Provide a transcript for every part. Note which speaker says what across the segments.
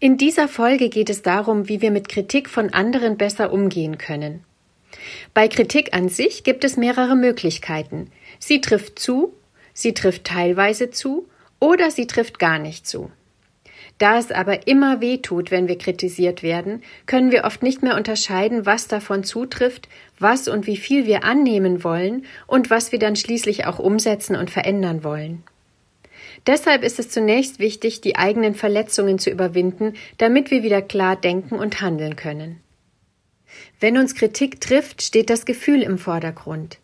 Speaker 1: In dieser Folge geht es darum, wie wir mit Kritik von anderen besser umgehen können. Bei Kritik an sich gibt es mehrere Möglichkeiten. Sie trifft zu, sie trifft teilweise zu oder sie trifft gar nicht zu. Da es aber immer weh tut, wenn wir kritisiert werden, können wir oft nicht mehr unterscheiden, was davon zutrifft, was und wie viel wir annehmen wollen und was wir dann schließlich auch umsetzen und verändern wollen. Deshalb ist es zunächst wichtig, die eigenen Verletzungen zu überwinden, damit wir wieder klar denken und handeln können. Wenn uns Kritik trifft, steht das Gefühl im Vordergrund.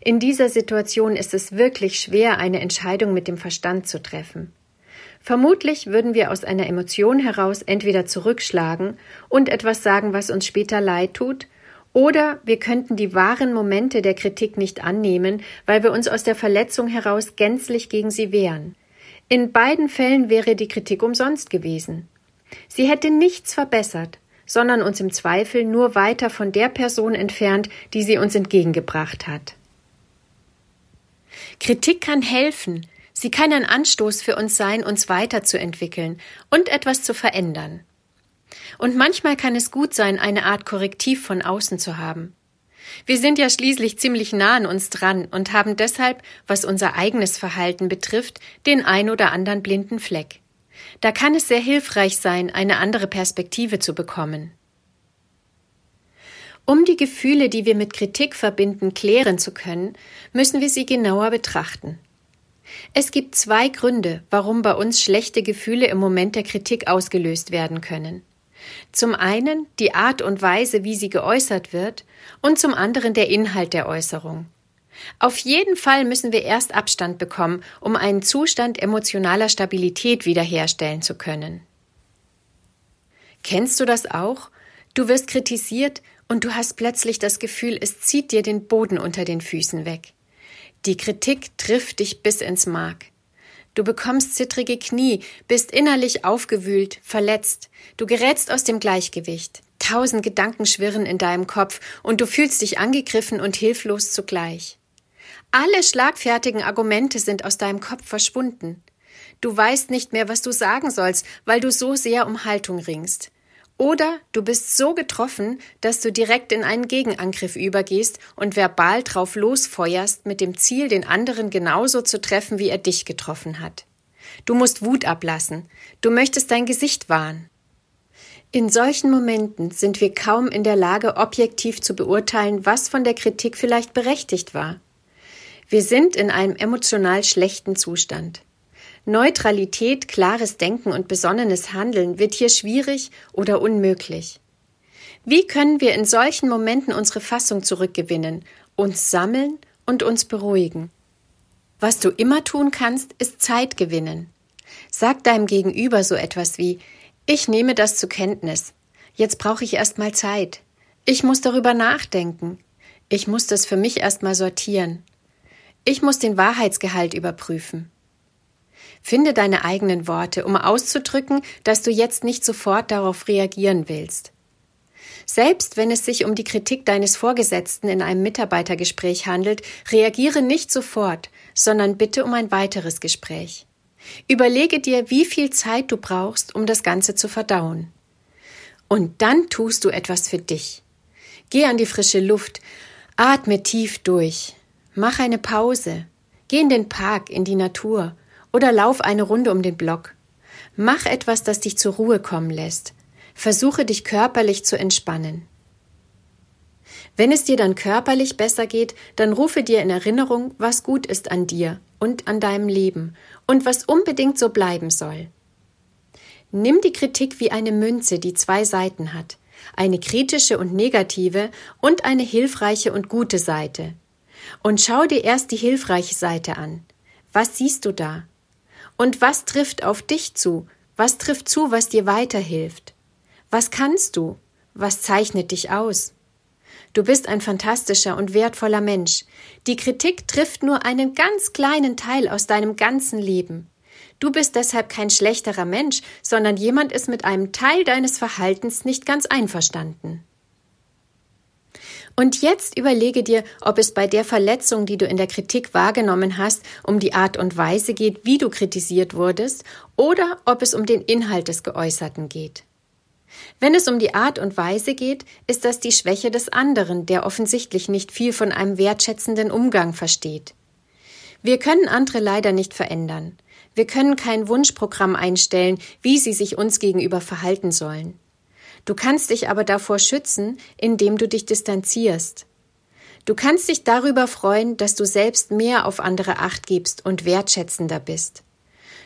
Speaker 1: In dieser Situation ist es wirklich schwer, eine Entscheidung mit dem Verstand zu treffen. Vermutlich würden wir aus einer Emotion heraus entweder zurückschlagen und etwas sagen, was uns später leid tut, oder wir könnten die wahren Momente der Kritik nicht annehmen, weil wir uns aus der Verletzung heraus gänzlich gegen sie wehren. In beiden Fällen wäre die Kritik umsonst gewesen. Sie hätte nichts verbessert, sondern uns im Zweifel nur weiter von der Person entfernt, die sie uns entgegengebracht hat. Kritik kann helfen, sie kann ein Anstoß für uns sein, uns weiterzuentwickeln und etwas zu verändern. Und manchmal kann es gut sein, eine Art Korrektiv von außen zu haben. Wir sind ja schließlich ziemlich nah an uns dran und haben deshalb, was unser eigenes Verhalten betrifft, den ein oder anderen blinden Fleck. Da kann es sehr hilfreich sein, eine andere Perspektive zu bekommen. Um die Gefühle, die wir mit Kritik verbinden, klären zu können, müssen wir sie genauer betrachten. Es gibt zwei Gründe, warum bei uns schlechte Gefühle im Moment der Kritik ausgelöst werden können. Zum einen die Art und Weise, wie sie geäußert wird, und zum anderen der Inhalt der Äußerung. Auf jeden Fall müssen wir erst Abstand bekommen, um einen Zustand emotionaler Stabilität wiederherstellen zu können. Kennst du das auch? Du wirst kritisiert und du hast plötzlich das Gefühl, es zieht dir den Boden unter den Füßen weg. Die Kritik trifft dich bis ins Mark. Du bekommst zittrige Knie, bist innerlich aufgewühlt, verletzt. Du gerätst aus dem Gleichgewicht. Tausend Gedanken schwirren in deinem Kopf und du fühlst dich angegriffen und hilflos zugleich. Alle schlagfertigen Argumente sind aus deinem Kopf verschwunden. Du weißt nicht mehr, was du sagen sollst, weil du so sehr um Haltung ringst. Oder du bist so getroffen, dass du direkt in einen Gegenangriff übergehst und verbal drauf losfeuerst mit dem Ziel, den anderen genauso zu treffen, wie er dich getroffen hat. Du musst Wut ablassen. Du möchtest dein Gesicht wahren. In solchen Momenten sind wir kaum in der Lage, objektiv zu beurteilen, was von der Kritik vielleicht berechtigt war. Wir sind in einem emotional schlechten Zustand. Neutralität, klares Denken und besonnenes Handeln wird hier schwierig oder unmöglich. Wie können wir in solchen Momenten unsere Fassung zurückgewinnen, uns sammeln und uns beruhigen? Was du immer tun kannst, ist Zeit gewinnen. Sag deinem Gegenüber so etwas wie Ich nehme das zur Kenntnis. Jetzt brauche ich erst mal Zeit. Ich muss darüber nachdenken. Ich muss das für mich erst mal sortieren. Ich muss den Wahrheitsgehalt überprüfen. Finde deine eigenen Worte, um auszudrücken, dass du jetzt nicht sofort darauf reagieren willst. Selbst wenn es sich um die Kritik deines Vorgesetzten in einem Mitarbeitergespräch handelt, reagiere nicht sofort, sondern bitte um ein weiteres Gespräch. Überlege dir, wie viel Zeit du brauchst, um das Ganze zu verdauen. Und dann tust du etwas für dich. Geh an die frische Luft, atme tief durch, mach eine Pause, geh in den Park, in die Natur oder lauf eine Runde um den Block. Mach etwas, das dich zur Ruhe kommen lässt. Versuche dich körperlich zu entspannen. Wenn es dir dann körperlich besser geht, dann rufe dir in Erinnerung, was gut ist an dir und an deinem Leben und was unbedingt so bleiben soll. Nimm die Kritik wie eine Münze, die zwei Seiten hat, eine kritische und negative und eine hilfreiche und gute Seite. Und schau dir erst die hilfreiche Seite an. Was siehst du da? Und was trifft auf dich zu? Was trifft zu, was dir weiterhilft? Was kannst du? Was zeichnet dich aus? Du bist ein fantastischer und wertvoller Mensch. Die Kritik trifft nur einen ganz kleinen Teil aus deinem ganzen Leben. Du bist deshalb kein schlechterer Mensch, sondern jemand ist mit einem Teil deines Verhaltens nicht ganz einverstanden. Und jetzt überlege dir, ob es bei der Verletzung, die du in der Kritik wahrgenommen hast, um die Art und Weise geht, wie du kritisiert wurdest, oder ob es um den Inhalt des Geäußerten geht. Wenn es um die Art und Weise geht, ist das die Schwäche des anderen, der offensichtlich nicht viel von einem wertschätzenden Umgang versteht. Wir können andere leider nicht verändern. Wir können kein Wunschprogramm einstellen, wie sie sich uns gegenüber verhalten sollen. Du kannst dich aber davor schützen, indem du dich distanzierst. Du kannst dich darüber freuen, dass du selbst mehr auf andere Acht gibst und wertschätzender bist.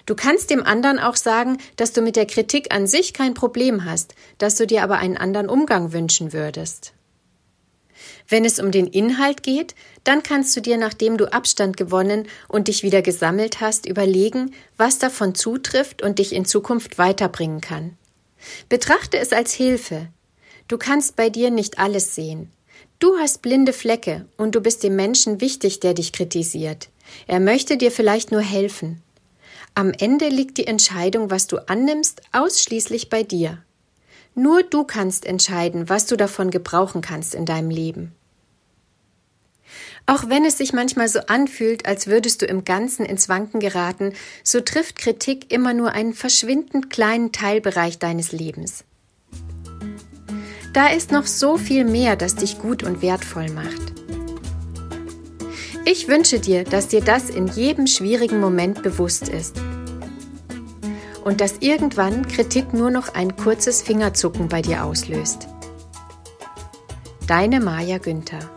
Speaker 1: Du kannst dem anderen auch sagen, dass du mit der Kritik an sich kein Problem hast, dass du dir aber einen anderen Umgang wünschen würdest. Wenn es um den Inhalt geht, dann kannst du dir, nachdem du Abstand gewonnen und dich wieder gesammelt hast, überlegen, was davon zutrifft und dich in Zukunft weiterbringen kann. Betrachte es als Hilfe. Du kannst bei dir nicht alles sehen. Du hast blinde Flecke und du bist dem Menschen wichtig, der dich kritisiert. Er möchte dir vielleicht nur helfen. Am Ende liegt die Entscheidung, was du annimmst, ausschließlich bei dir. Nur du kannst entscheiden, was du davon gebrauchen kannst in deinem Leben. Auch wenn es sich manchmal so anfühlt, als würdest du im Ganzen ins Wanken geraten, so trifft Kritik immer nur einen verschwindend kleinen Teilbereich deines Lebens. Da ist noch so viel mehr, das dich gut und wertvoll macht. Ich wünsche dir, dass dir das in jedem schwierigen Moment bewusst ist und dass irgendwann Kritik nur noch ein kurzes Fingerzucken bei dir auslöst. Deine Maja Günther